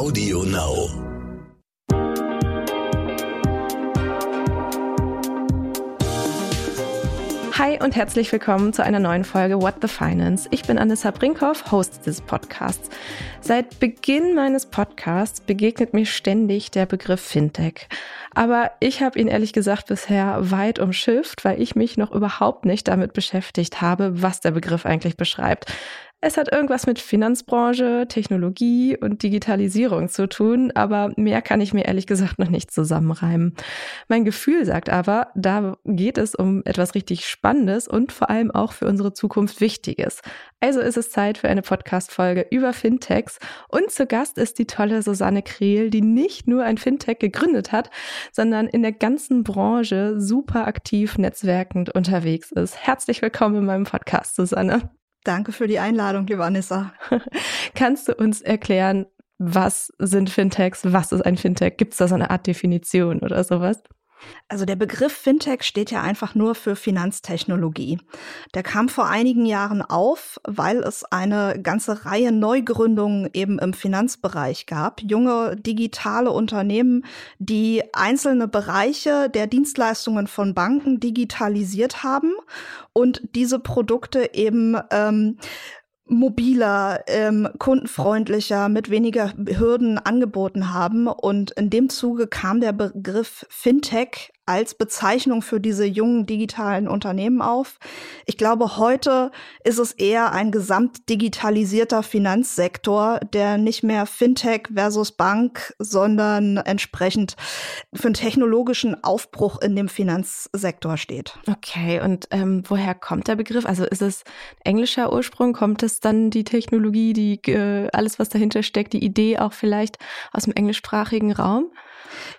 Audio Now. Hi und herzlich willkommen zu einer neuen Folge What the Finance. Ich bin Anissa Brinkhoff, Host des Podcasts. Seit Beginn meines Podcasts begegnet mir ständig der Begriff Fintech. Aber ich habe ihn ehrlich gesagt bisher weit umschifft, weil ich mich noch überhaupt nicht damit beschäftigt habe, was der Begriff eigentlich beschreibt. Es hat irgendwas mit Finanzbranche, Technologie und Digitalisierung zu tun, aber mehr kann ich mir ehrlich gesagt noch nicht zusammenreimen. Mein Gefühl sagt aber, da geht es um etwas richtig Spannendes und vor allem auch für unsere Zukunft Wichtiges. Also ist es Zeit für eine Podcast-Folge über Fintechs und zu Gast ist die tolle Susanne Krehl, die nicht nur ein Fintech gegründet hat, sondern in der ganzen Branche super aktiv netzwerkend unterwegs ist. Herzlich willkommen in meinem Podcast, Susanne. Danke für die Einladung, liebe Anissa. Kannst du uns erklären, was sind Fintechs? Was ist ein Fintech? Gibt es da so eine Art Definition oder sowas? Also der Begriff Fintech steht ja einfach nur für Finanztechnologie. Der kam vor einigen Jahren auf, weil es eine ganze Reihe Neugründungen eben im Finanzbereich gab. Junge digitale Unternehmen, die einzelne Bereiche der Dienstleistungen von Banken digitalisiert haben und diese Produkte eben ähm, mobiler, ähm, kundenfreundlicher, mit weniger Hürden angeboten haben. Und in dem Zuge kam der Begriff Fintech als Bezeichnung für diese jungen digitalen Unternehmen auf. Ich glaube, heute ist es eher ein gesamtdigitalisierter Finanzsektor, der nicht mehr Fintech versus Bank, sondern entsprechend für einen technologischen Aufbruch in dem Finanzsektor steht. Okay, und ähm, woher kommt der Begriff? Also ist es englischer Ursprung? Kommt es dann die Technologie, die äh, alles, was dahinter steckt, die Idee auch vielleicht aus dem englischsprachigen Raum?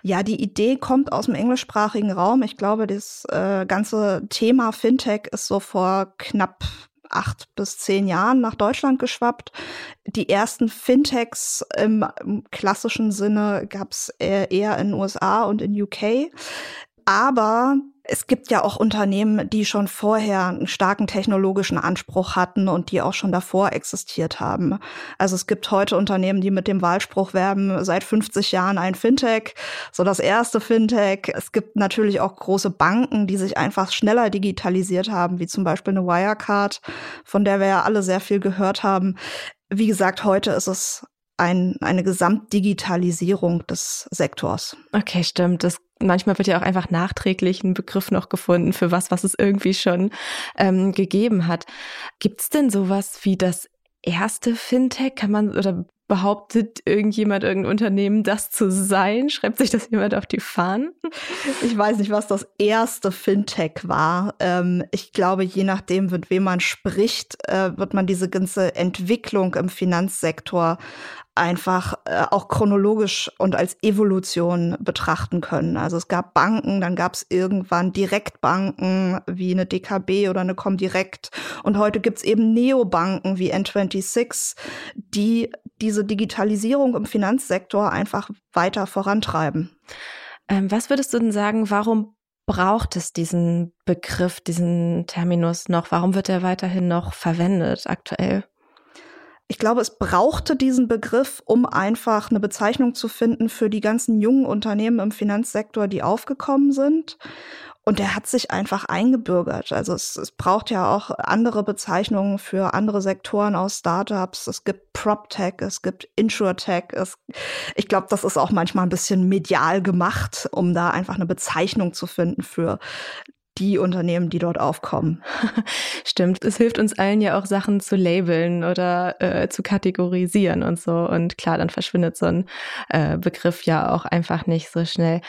Ja, die Idee kommt aus dem englischsprachigen Raum. Ich glaube, das äh, ganze Thema Fintech ist so vor knapp acht bis zehn Jahren nach Deutschland geschwappt. Die ersten Fintechs im, im klassischen Sinne gab es eher in USA und in UK. Aber es gibt ja auch Unternehmen, die schon vorher einen starken technologischen Anspruch hatten und die auch schon davor existiert haben. Also es gibt heute Unternehmen, die mit dem Wahlspruch werben, seit 50 Jahren ein Fintech, so das erste Fintech. Es gibt natürlich auch große Banken, die sich einfach schneller digitalisiert haben, wie zum Beispiel eine Wirecard, von der wir ja alle sehr viel gehört haben. Wie gesagt, heute ist es ein, eine Gesamtdigitalisierung des Sektors. Okay, stimmt. Das manchmal wird ja auch einfach nachträglich ein Begriff noch gefunden für was, was es irgendwie schon ähm, gegeben hat. Gibt es denn sowas wie das erste Fintech? Kann man oder behauptet irgendjemand, irgendein Unternehmen, das zu sein? Schreibt sich das jemand auf die Fahnen? Ich weiß nicht, was das erste Fintech war. Ähm, ich glaube, je nachdem, mit wem man spricht, äh, wird man diese ganze Entwicklung im Finanzsektor einfach äh, auch chronologisch und als Evolution betrachten können. Also es gab Banken, dann gab es irgendwann Direktbanken wie eine DKB oder eine Comdirect und heute gibt's eben Neobanken wie N26, die diese Digitalisierung im Finanzsektor einfach weiter vorantreiben. Ähm, was würdest du denn sagen, warum braucht es diesen Begriff, diesen Terminus noch? Warum wird er weiterhin noch verwendet aktuell? Ich glaube, es brauchte diesen Begriff, um einfach eine Bezeichnung zu finden für die ganzen jungen Unternehmen im Finanzsektor, die aufgekommen sind. Und der hat sich einfach eingebürgert. Also es, es braucht ja auch andere Bezeichnungen für andere Sektoren aus Startups. Es gibt PropTech, es gibt InsurTech. Es, ich glaube, das ist auch manchmal ein bisschen medial gemacht, um da einfach eine Bezeichnung zu finden für die Unternehmen, die dort aufkommen. Stimmt, es hilft uns allen ja auch Sachen zu labeln oder äh, zu kategorisieren und so. Und klar, dann verschwindet so ein äh, Begriff ja auch einfach nicht so schnell.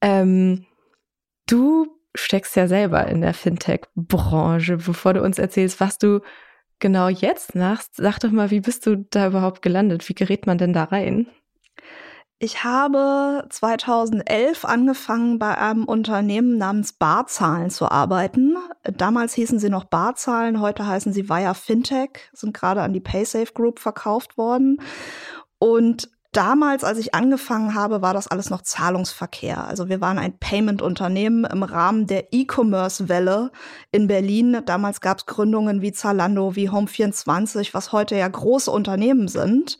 Ähm, du steckst ja selber in der Fintech-Branche. Bevor du uns erzählst, was du genau jetzt machst, sag doch mal, wie bist du da überhaupt gelandet? Wie gerät man denn da rein? Ich habe 2011 angefangen, bei einem Unternehmen namens Barzahlen zu arbeiten. Damals hießen sie noch Barzahlen, heute heißen sie Via Fintech, sind gerade an die PaySafe Group verkauft worden. Und damals, als ich angefangen habe, war das alles noch Zahlungsverkehr. Also wir waren ein Payment-Unternehmen im Rahmen der E-Commerce-Welle in Berlin. Damals gab es Gründungen wie Zalando, wie Home24, was heute ja große Unternehmen sind.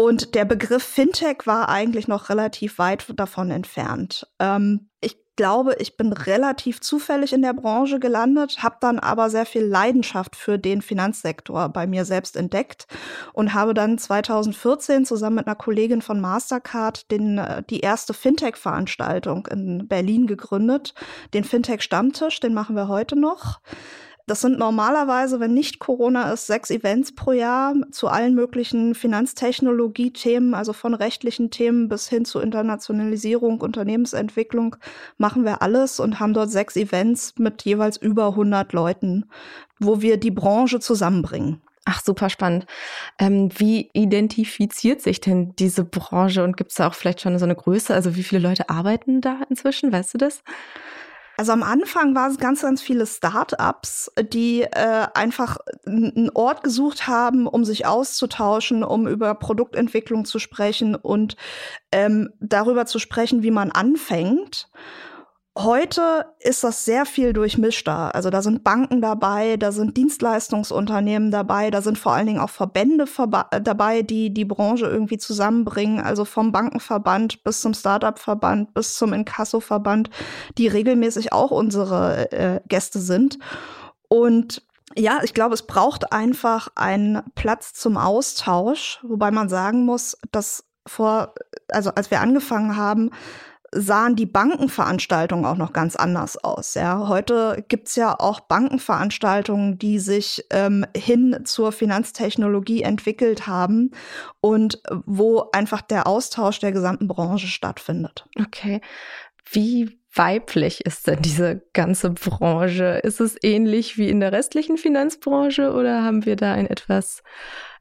Und der Begriff Fintech war eigentlich noch relativ weit davon entfernt. Ähm, ich glaube, ich bin relativ zufällig in der Branche gelandet, habe dann aber sehr viel Leidenschaft für den Finanzsektor bei mir selbst entdeckt und habe dann 2014 zusammen mit einer Kollegin von Mastercard den, äh, die erste Fintech-Veranstaltung in Berlin gegründet, den Fintech-Stammtisch, den machen wir heute noch. Das sind normalerweise, wenn nicht Corona ist, sechs Events pro Jahr zu allen möglichen Finanztechnologie-Themen, also von rechtlichen Themen bis hin zu Internationalisierung, Unternehmensentwicklung, machen wir alles und haben dort sechs Events mit jeweils über 100 Leuten, wo wir die Branche zusammenbringen. Ach, super spannend. Ähm, wie identifiziert sich denn diese Branche und gibt es da auch vielleicht schon so eine Größe? Also wie viele Leute arbeiten da inzwischen? Weißt du das? Also am Anfang waren es ganz, ganz viele Start-ups, die äh, einfach einen Ort gesucht haben, um sich auszutauschen, um über Produktentwicklung zu sprechen und ähm, darüber zu sprechen, wie man anfängt. Heute ist das sehr viel durchmischter. Also da sind Banken dabei, da sind Dienstleistungsunternehmen dabei, da sind vor allen Dingen auch Verbände dabei, die die Branche irgendwie zusammenbringen. Also vom Bankenverband bis zum Startup-Verband bis zum Inkasso-Verband, die regelmäßig auch unsere äh, Gäste sind. Und ja, ich glaube, es braucht einfach einen Platz zum Austausch, wobei man sagen muss, dass vor, also als wir angefangen haben, sahen die Bankenveranstaltungen auch noch ganz anders aus. Ja. Heute gibt's ja auch Bankenveranstaltungen, die sich ähm, hin zur Finanztechnologie entwickelt haben und wo einfach der Austausch der gesamten Branche stattfindet. Okay. Wie weiblich ist denn diese ganze Branche? Ist es ähnlich wie in der restlichen Finanzbranche oder haben wir da ein etwas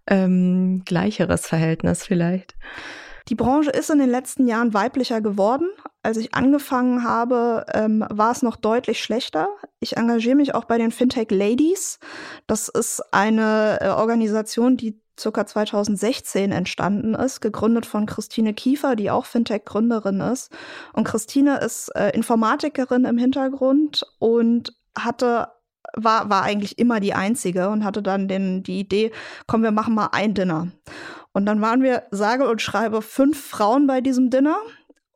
ähm, gleicheres Verhältnis vielleicht? Die Branche ist in den letzten Jahren weiblicher geworden. Als ich angefangen habe, ähm, war es noch deutlich schlechter. Ich engagiere mich auch bei den Fintech Ladies. Das ist eine äh, Organisation, die circa 2016 entstanden ist, gegründet von Christine Kiefer, die auch Fintech-Gründerin ist. Und Christine ist äh, Informatikerin im Hintergrund und hatte war, war eigentlich immer die einzige und hatte dann den, die Idee, komm, wir machen mal ein Dinner. Und dann waren wir, sage und schreibe, fünf Frauen bei diesem Dinner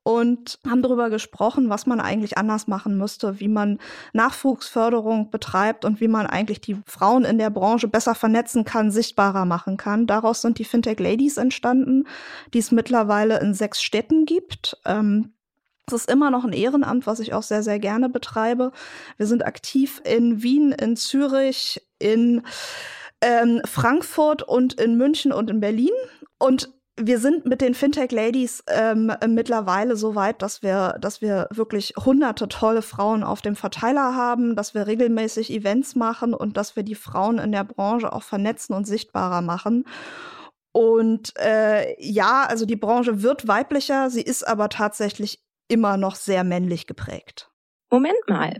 und haben darüber gesprochen, was man eigentlich anders machen müsste, wie man Nachwuchsförderung betreibt und wie man eigentlich die Frauen in der Branche besser vernetzen kann, sichtbarer machen kann. Daraus sind die Fintech Ladies entstanden, die es mittlerweile in sechs Städten gibt. Ähm, es ist immer noch ein Ehrenamt, was ich auch sehr, sehr gerne betreibe. Wir sind aktiv in Wien, in Zürich, in ähm, Frankfurt und in München und in Berlin. Und wir sind mit den Fintech Ladies ähm, mittlerweile so weit, dass wir, dass wir wirklich hunderte tolle Frauen auf dem Verteiler haben, dass wir regelmäßig Events machen und dass wir die Frauen in der Branche auch vernetzen und sichtbarer machen. Und äh, ja, also die Branche wird weiblicher, sie ist aber tatsächlich immer noch sehr männlich geprägt. Moment mal,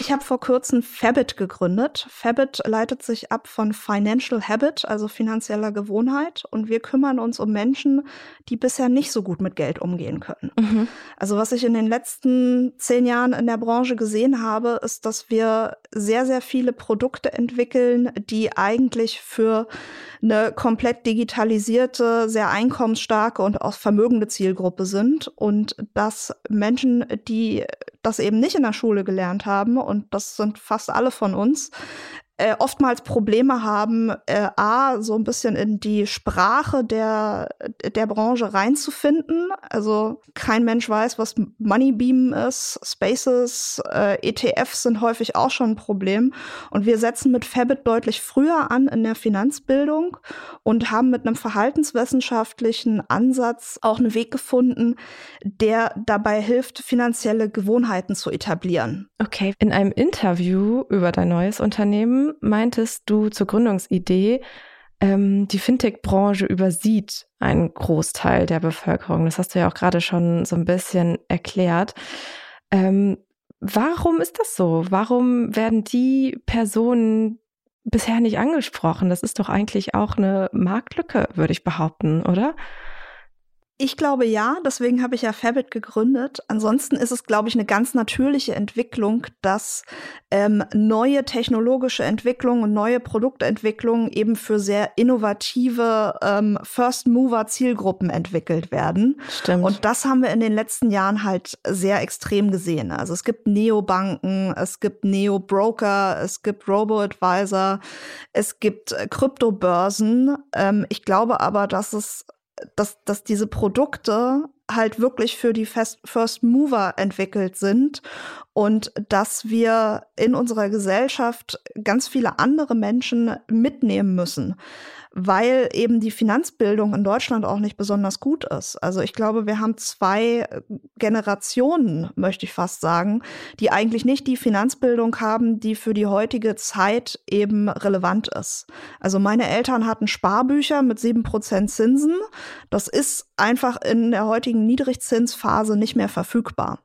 Ich habe vor kurzem Fabit gegründet. Fabit leitet sich ab von Financial Habit, also finanzieller Gewohnheit. Und wir kümmern uns um Menschen, die bisher nicht so gut mit Geld umgehen können. Mhm. Also was ich in den letzten zehn Jahren in der Branche gesehen habe, ist, dass wir sehr, sehr viele Produkte entwickeln, die eigentlich für eine komplett digitalisierte, sehr einkommensstarke und auch vermögende Zielgruppe sind. Und dass Menschen, die das eben nicht in der Schule gelernt haben, und das sind fast alle von uns, äh, oftmals Probleme haben, äh, a, so ein bisschen in die Sprache der, der Branche reinzufinden. Also kein Mensch weiß, was Moneybeam ist, Spaces, äh, ETFs sind häufig auch schon ein Problem. Und wir setzen mit Fabit deutlich früher an in der Finanzbildung und haben mit einem verhaltenswissenschaftlichen Ansatz auch einen Weg gefunden, der dabei hilft, finanzielle Gewohnheiten zu etablieren. Okay, in einem Interview über dein neues Unternehmen meintest du zur Gründungsidee, ähm, die Fintech-Branche übersieht einen Großteil der Bevölkerung. Das hast du ja auch gerade schon so ein bisschen erklärt. Ähm, warum ist das so? Warum werden die Personen bisher nicht angesprochen? Das ist doch eigentlich auch eine Marktlücke, würde ich behaupten, oder? Ich glaube ja, deswegen habe ich ja Fabit gegründet. Ansonsten ist es, glaube ich, eine ganz natürliche Entwicklung, dass ähm, neue technologische Entwicklungen und neue Produktentwicklungen eben für sehr innovative ähm, First-Mover-Zielgruppen entwickelt werden. Stimmt. Und das haben wir in den letzten Jahren halt sehr extrem gesehen. Also es gibt Neobanken, es gibt Neo-Broker, es gibt Robo-Advisor, es gibt äh, Kryptobörsen. Ähm, ich glaube aber, dass es dass, dass diese Produkte halt wirklich für die First Mover entwickelt sind und dass wir in unserer Gesellschaft ganz viele andere Menschen mitnehmen müssen weil eben die Finanzbildung in Deutschland auch nicht besonders gut ist. Also ich glaube, wir haben zwei Generationen, möchte ich fast sagen, die eigentlich nicht die Finanzbildung haben, die für die heutige Zeit eben relevant ist. Also meine Eltern hatten Sparbücher mit sieben Prozent Zinsen. Das ist einfach in der heutigen Niedrigzinsphase nicht mehr verfügbar.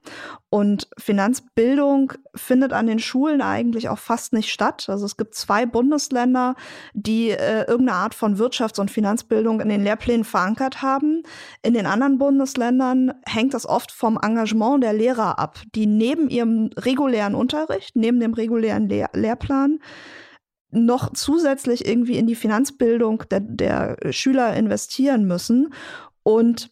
Und Finanzbildung findet an den Schulen eigentlich auch fast nicht statt. Also es gibt zwei Bundesländer, die äh, irgendeine Art von Wirtschafts- und Finanzbildung in den Lehrplänen verankert haben. In den anderen Bundesländern hängt das oft vom Engagement der Lehrer ab, die neben ihrem regulären Unterricht, neben dem regulären Lehr Lehrplan noch zusätzlich irgendwie in die Finanzbildung der, der Schüler investieren müssen. Und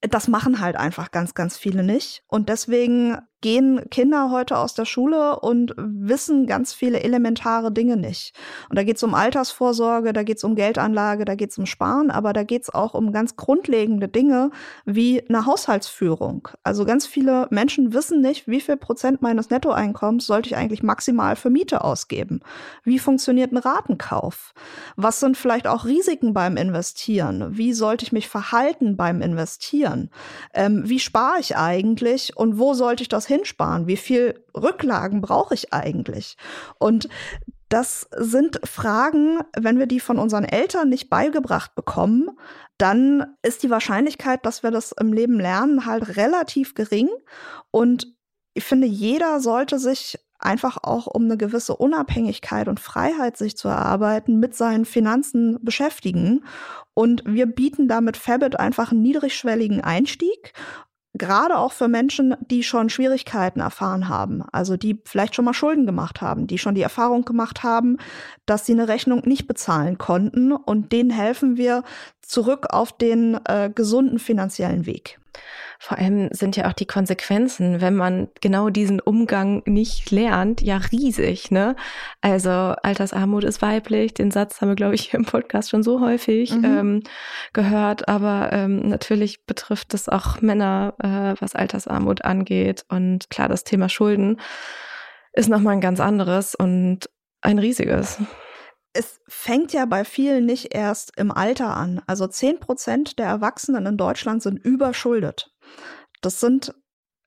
das machen halt einfach ganz, ganz viele nicht. Und deswegen gehen Kinder heute aus der Schule und wissen ganz viele elementare Dinge nicht. Und da geht es um Altersvorsorge, da geht es um Geldanlage, da geht es um Sparen, aber da geht es auch um ganz grundlegende Dinge wie eine Haushaltsführung. Also ganz viele Menschen wissen nicht, wie viel Prozent meines Nettoeinkommens sollte ich eigentlich maximal für Miete ausgeben. Wie funktioniert ein Ratenkauf? Was sind vielleicht auch Risiken beim Investieren? Wie sollte ich mich verhalten beim Investieren? Ähm, wie spare ich eigentlich und wo sollte ich das hinsparen? Wie viel Rücklagen brauche ich eigentlich? Und das sind Fragen, wenn wir die von unseren Eltern nicht beigebracht bekommen, dann ist die Wahrscheinlichkeit, dass wir das im Leben lernen, halt relativ gering. Und ich finde, jeder sollte sich einfach auch um eine gewisse Unabhängigkeit und Freiheit sich zu erarbeiten, mit seinen Finanzen beschäftigen. Und wir bieten damit Fabit einfach einen niedrigschwelligen Einstieg gerade auch für Menschen, die schon Schwierigkeiten erfahren haben, also die vielleicht schon mal Schulden gemacht haben, die schon die Erfahrung gemacht haben, dass sie eine Rechnung nicht bezahlen konnten und denen helfen wir zurück auf den äh, gesunden finanziellen Weg. Vor allem sind ja auch die Konsequenzen, wenn man genau diesen Umgang nicht lernt, ja riesig, ne? Also Altersarmut ist weiblich, den Satz haben wir, glaube ich, hier im Podcast schon so häufig mhm. ähm, gehört, aber ähm, natürlich betrifft es auch Männer, äh, was Altersarmut angeht. Und klar, das Thema Schulden ist nochmal ein ganz anderes und ein riesiges es fängt ja bei vielen nicht erst im Alter an. Also zehn Prozent der Erwachsenen in Deutschland sind überschuldet. Das sind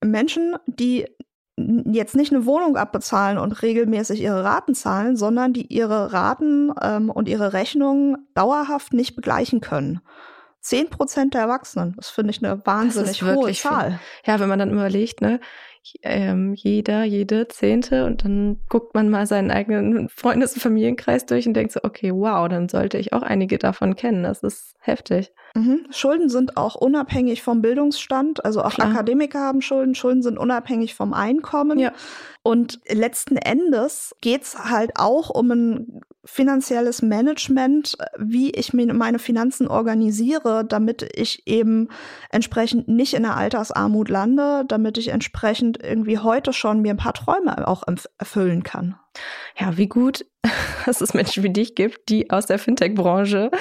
Menschen, die jetzt nicht eine Wohnung abbezahlen und regelmäßig ihre Raten zahlen, sondern die ihre Raten ähm, und ihre Rechnungen dauerhaft nicht begleichen können. Zehn Prozent der Erwachsenen, das finde ich eine wahnsinnig hohe Zahl. Viel. Ja, wenn man dann überlegt, ne, ähm, jeder, jede Zehnte und dann guckt man mal seinen eigenen Freundes- und Familienkreis durch und denkt so, okay, wow, dann sollte ich auch einige davon kennen. Das ist heftig. Mhm. Schulden sind auch unabhängig vom Bildungsstand. Also auch Klar. Akademiker haben Schulden. Schulden sind unabhängig vom Einkommen. Ja. Und letzten Endes geht's halt auch um ein finanzielles Management, wie ich meine Finanzen organisiere, damit ich eben entsprechend nicht in der Altersarmut lande, damit ich entsprechend irgendwie heute schon mir ein paar Träume auch erfüllen kann. Ja, wie gut, dass es Menschen wie dich gibt, die aus der Fintech-Branche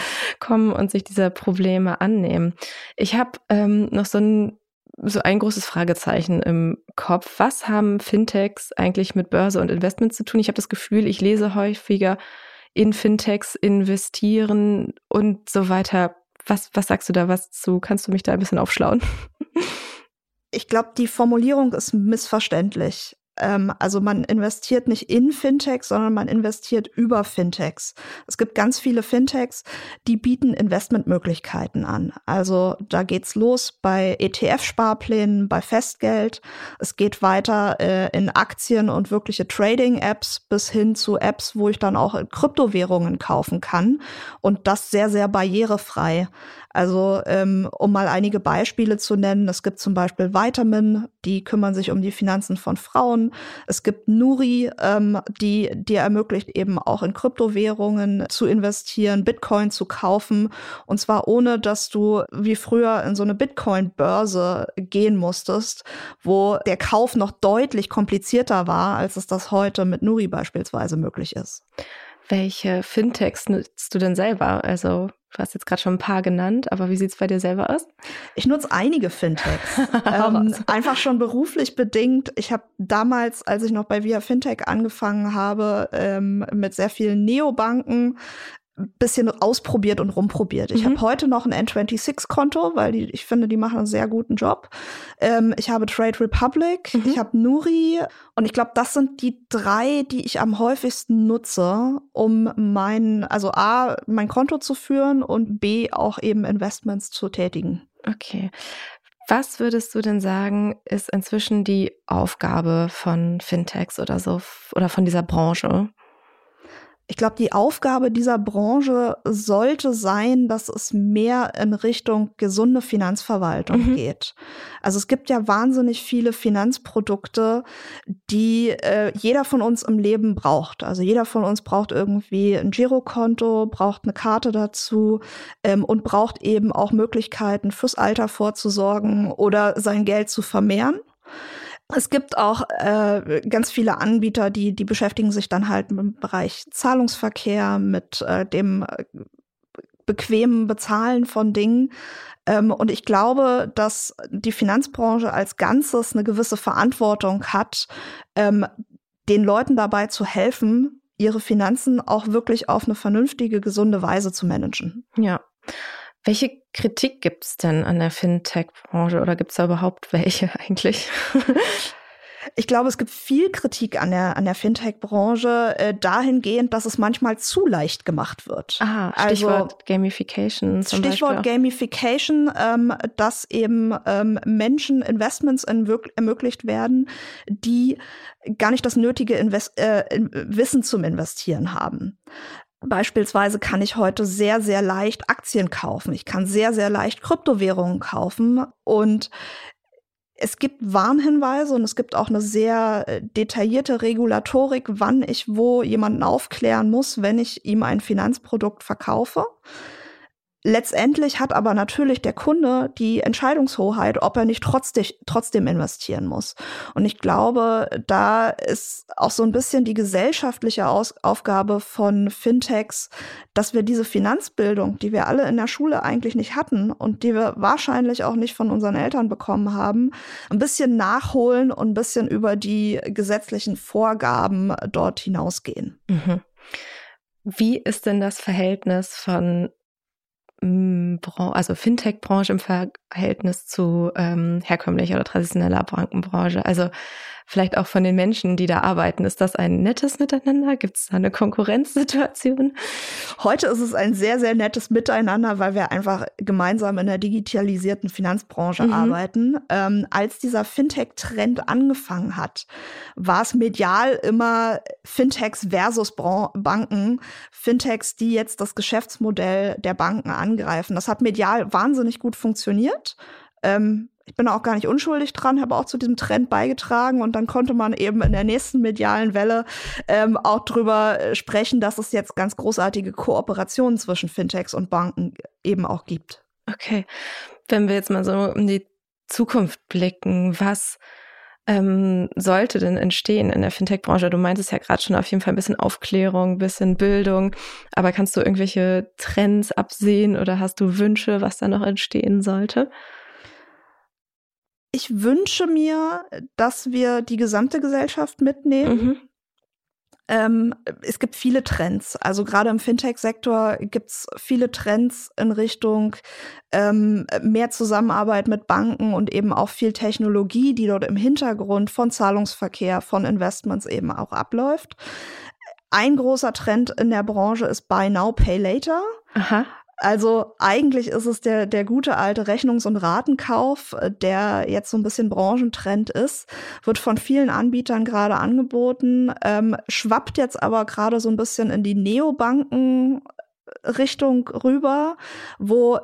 kommen und sich dieser Probleme annehmen. Ich habe ähm, noch so ein so ein großes Fragezeichen im Kopf. Was haben Fintechs eigentlich mit Börse und Investments zu tun? Ich habe das Gefühl, ich lese häufiger in Fintechs investieren und so weiter. Was, was sagst du da was zu? Kannst du mich da ein bisschen aufschlauen? Ich glaube, die Formulierung ist missverständlich. Ähm, also man investiert nicht in Fintechs, sondern man investiert über Fintechs. Es gibt ganz viele Fintechs, die bieten Investmentmöglichkeiten an. Also da geht's los bei ETF-Sparplänen, bei Festgeld. Es geht weiter äh, in Aktien und wirkliche Trading-Apps bis hin zu Apps, wo ich dann auch Kryptowährungen kaufen kann und das sehr, sehr barrierefrei. Also um mal einige Beispiele zu nennen, es gibt zum Beispiel Vitamin, die kümmern sich um die Finanzen von Frauen. Es gibt Nuri, ähm, die dir ermöglicht, eben auch in Kryptowährungen zu investieren, Bitcoin zu kaufen. Und zwar ohne, dass du wie früher in so eine Bitcoin-Börse gehen musstest, wo der Kauf noch deutlich komplizierter war, als es das heute mit Nuri beispielsweise möglich ist. Welche Fintechs nutzt du denn selber? Also Du hast jetzt gerade schon ein paar genannt, aber wie sieht es bei dir selber aus? Ich nutze einige Fintechs. ähm, einfach schon beruflich bedingt. Ich habe damals, als ich noch bei Via Fintech angefangen habe, ähm, mit sehr vielen Neobanken bisschen ausprobiert und rumprobiert. Ich mhm. habe heute noch ein N26-Konto, weil die, ich finde, die machen einen sehr guten Job. Ähm, ich habe Trade Republic, mhm. ich habe Nuri und ich glaube, das sind die drei, die ich am häufigsten nutze, um mein, also A, mein Konto zu führen und B, auch eben Investments zu tätigen. Okay. Was würdest du denn sagen, ist inzwischen die Aufgabe von Fintechs oder so oder von dieser Branche? Ich glaube, die Aufgabe dieser Branche sollte sein, dass es mehr in Richtung gesunde Finanzverwaltung mhm. geht. Also es gibt ja wahnsinnig viele Finanzprodukte, die äh, jeder von uns im Leben braucht. Also jeder von uns braucht irgendwie ein Girokonto, braucht eine Karte dazu ähm, und braucht eben auch Möglichkeiten fürs Alter vorzusorgen oder sein Geld zu vermehren. Es gibt auch äh, ganz viele Anbieter, die, die beschäftigen sich dann halt mit dem Bereich Zahlungsverkehr, mit äh, dem äh, bequemen Bezahlen von Dingen. Ähm, und ich glaube, dass die Finanzbranche als Ganzes eine gewisse Verantwortung hat, ähm, den Leuten dabei zu helfen, ihre Finanzen auch wirklich auf eine vernünftige, gesunde Weise zu managen. Ja. Welche Kritik gibt es denn an der Fintech-Branche oder gibt es da überhaupt welche eigentlich? Ich glaube, es gibt viel Kritik an der, an der Fintech-Branche äh, dahingehend, dass es manchmal zu leicht gemacht wird. Ah, Stichwort also, Gamification. Zum Stichwort Beispiel. Gamification, ähm, dass eben ähm, Menschen Investments ermöglicht werden, die gar nicht das nötige Invest äh, Wissen zum Investieren haben. Beispielsweise kann ich heute sehr, sehr leicht Aktien kaufen. Ich kann sehr, sehr leicht Kryptowährungen kaufen. Und es gibt Warnhinweise und es gibt auch eine sehr äh, detaillierte Regulatorik, wann ich wo jemanden aufklären muss, wenn ich ihm ein Finanzprodukt verkaufe. Letztendlich hat aber natürlich der Kunde die Entscheidungshoheit, ob er nicht trotzdem, trotzdem investieren muss. Und ich glaube, da ist auch so ein bisschen die gesellschaftliche Aus Aufgabe von Fintechs, dass wir diese Finanzbildung, die wir alle in der Schule eigentlich nicht hatten und die wir wahrscheinlich auch nicht von unseren Eltern bekommen haben, ein bisschen nachholen und ein bisschen über die gesetzlichen Vorgaben dort hinausgehen. Mhm. Wie ist denn das Verhältnis von also Fintech-Branche im Verhältnis zu ähm, herkömmlicher oder traditioneller Bankenbranche? Also vielleicht auch von den Menschen, die da arbeiten. Ist das ein nettes Miteinander? Gibt es da eine Konkurrenzsituation? Heute ist es ein sehr, sehr nettes Miteinander, weil wir einfach gemeinsam in der digitalisierten Finanzbranche mhm. arbeiten. Ähm, als dieser Fintech-Trend angefangen hat, war es medial immer Fintechs versus Bran Banken. Fintechs, die jetzt das Geschäftsmodell der Banken angreifen. Das hat medial wahnsinnig gut funktioniert. Ähm, ich bin auch gar nicht unschuldig dran, habe auch zu diesem Trend beigetragen und dann konnte man eben in der nächsten medialen Welle ähm, auch drüber äh, sprechen, dass es jetzt ganz großartige Kooperationen zwischen Fintechs und Banken eben auch gibt. Okay, wenn wir jetzt mal so in die Zukunft blicken, was ähm, sollte denn entstehen in der Fintech-Branche? Du meintest ja gerade schon auf jeden Fall ein bisschen Aufklärung, ein bisschen Bildung, aber kannst du irgendwelche Trends absehen oder hast du Wünsche, was da noch entstehen sollte? Ich wünsche mir, dass wir die gesamte Gesellschaft mitnehmen. Mhm. Ähm, es gibt viele Trends. Also gerade im Fintech-Sektor gibt es viele Trends in Richtung ähm, mehr Zusammenarbeit mit Banken und eben auch viel Technologie, die dort im Hintergrund von Zahlungsverkehr, von Investments eben auch abläuft. Ein großer Trend in der Branche ist Buy Now, Pay Later. Aha. Also eigentlich ist es der, der gute alte Rechnungs- und Ratenkauf, äh, der jetzt so ein bisschen Branchentrend ist, wird von vielen Anbietern gerade angeboten, ähm, schwappt jetzt aber gerade so ein bisschen in die Neobanken Richtung rüber, wo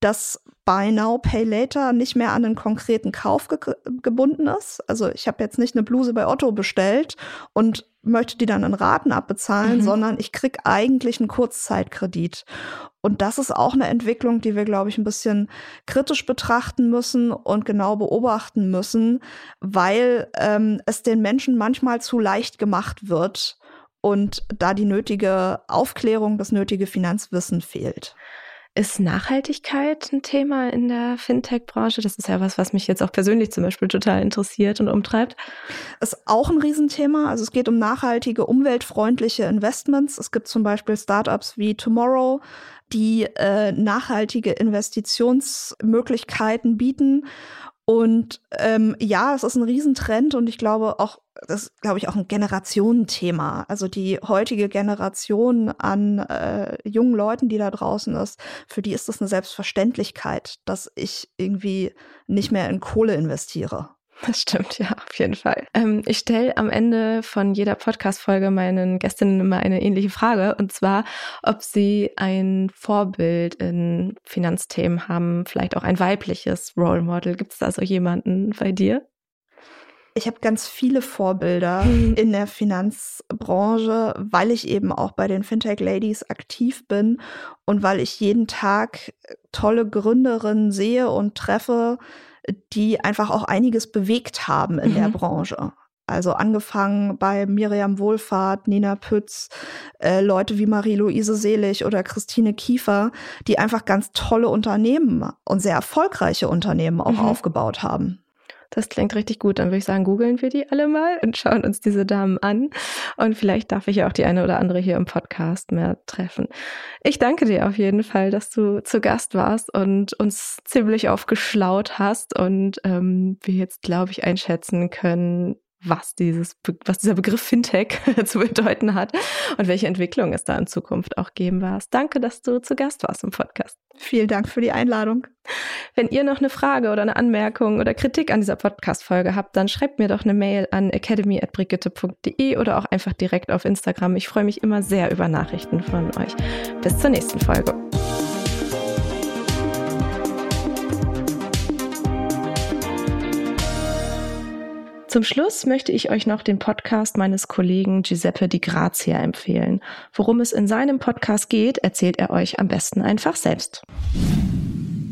das Buy Now, Pay Later nicht mehr an einen konkreten Kauf ge gebunden ist. Also ich habe jetzt nicht eine Bluse bei Otto bestellt und möchte die dann in Raten abbezahlen, mhm. sondern ich krieg eigentlich einen Kurzzeitkredit. Und das ist auch eine Entwicklung, die wir, glaube ich, ein bisschen kritisch betrachten müssen und genau beobachten müssen, weil ähm, es den Menschen manchmal zu leicht gemacht wird und da die nötige Aufklärung, das nötige Finanzwissen fehlt. Ist Nachhaltigkeit ein Thema in der Fintech-Branche? Das ist ja was, was mich jetzt auch persönlich zum Beispiel total interessiert und umtreibt. Ist auch ein Riesenthema. Also es geht um nachhaltige, umweltfreundliche Investments. Es gibt zum Beispiel Startups wie Tomorrow, die äh, nachhaltige Investitionsmöglichkeiten bieten. Und ähm, ja, es ist ein Riesentrend und ich glaube auch, das ist, glaube ich, auch ein Generationenthema. Also die heutige Generation an äh, jungen Leuten, die da draußen ist, für die ist das eine Selbstverständlichkeit, dass ich irgendwie nicht mehr in Kohle investiere. Das stimmt, ja, auf jeden Fall. Ähm, ich stelle am Ende von jeder Podcast-Folge meinen Gästinnen immer eine ähnliche Frage, und zwar, ob sie ein Vorbild in Finanzthemen haben, vielleicht auch ein weibliches Role Model. Gibt es da so jemanden bei dir? Ich habe ganz viele Vorbilder mhm. in der Finanzbranche, weil ich eben auch bei den Fintech Ladies aktiv bin und weil ich jeden Tag tolle Gründerinnen sehe und treffe, die einfach auch einiges bewegt haben in mhm. der Branche. Also angefangen bei Miriam Wohlfahrt, Nina Pütz, äh, Leute wie Marie-Louise Selig oder Christine Kiefer, die einfach ganz tolle Unternehmen und sehr erfolgreiche Unternehmen auch mhm. aufgebaut haben. Das klingt richtig gut. Dann würde ich sagen, googeln wir die alle mal und schauen uns diese Damen an. Und vielleicht darf ich ja auch die eine oder andere hier im Podcast mehr treffen. Ich danke dir auf jeden Fall, dass du zu Gast warst und uns ziemlich aufgeschlaut hast und ähm, wir jetzt, glaube ich, einschätzen können, was dieses, was dieser Begriff Fintech zu bedeuten hat und welche Entwicklung es da in Zukunft auch geben wird. Danke, dass du zu Gast warst im Podcast. Vielen Dank für die Einladung. Wenn ihr noch eine Frage oder eine Anmerkung oder Kritik an dieser Podcast-Folge habt, dann schreibt mir doch eine Mail an academy.brigitte.de oder auch einfach direkt auf Instagram. Ich freue mich immer sehr über Nachrichten von euch. Bis zur nächsten Folge. Zum Schluss möchte ich euch noch den Podcast meines Kollegen Giuseppe Di Grazia empfehlen. Worum es in seinem Podcast geht, erzählt er euch am besten einfach selbst.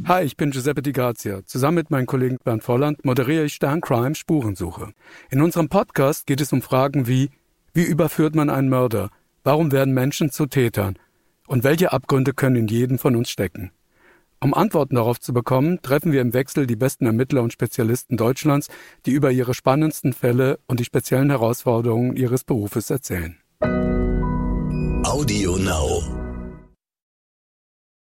Hi, ich bin Giuseppe Di Grazia. Zusammen mit meinem Kollegen Bernd Volland moderiere ich Stern Crime Spurensuche. In unserem Podcast geht es um Fragen wie, wie überführt man einen Mörder? Warum werden Menschen zu Tätern? Und welche Abgründe können in jedem von uns stecken? Um Antworten darauf zu bekommen, treffen wir im Wechsel die besten Ermittler und Spezialisten Deutschlands, die über ihre spannendsten Fälle und die speziellen Herausforderungen ihres Berufes erzählen. Audio Now.